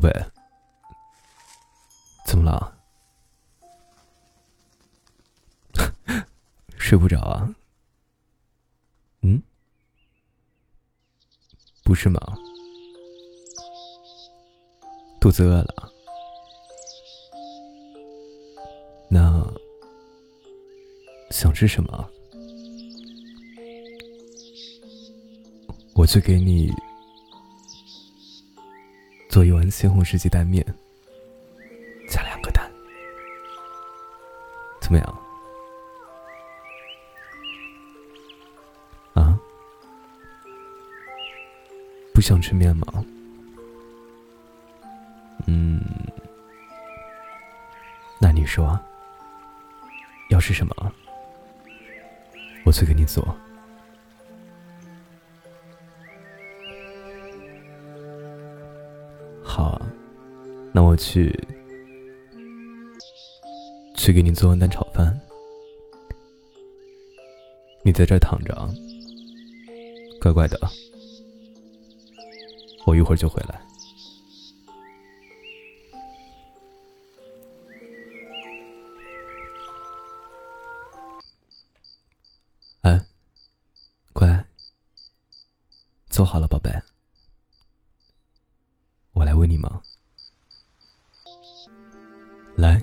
贝，怎么了？睡不着啊？嗯？不是吗？肚子饿了？那想吃什么？我去给你做一碗西红柿鸡蛋面，加两个蛋，怎么样？啊？不想吃面吗？嗯，那你说要吃什么？我去给你做。好，那我去去给你做碗蛋炒饭。你在这躺着，乖乖的，我一会儿就回来。哎，乖，做好了，宝贝。我来喂你吗？来，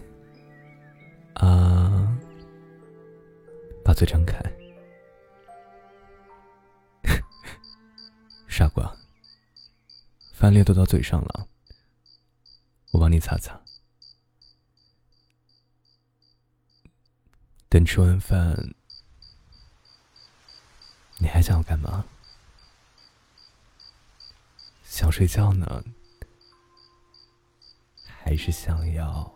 啊，把嘴张开，傻瓜，饭粒都到嘴上了，我帮你擦擦。等吃完饭，你还想要干嘛？想睡觉呢？还是想要？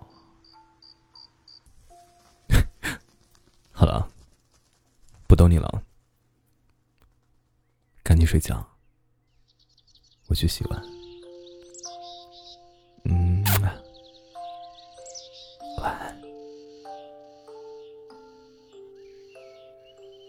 好了，不逗你了，赶紧睡觉。我去洗碗。嗯，晚安。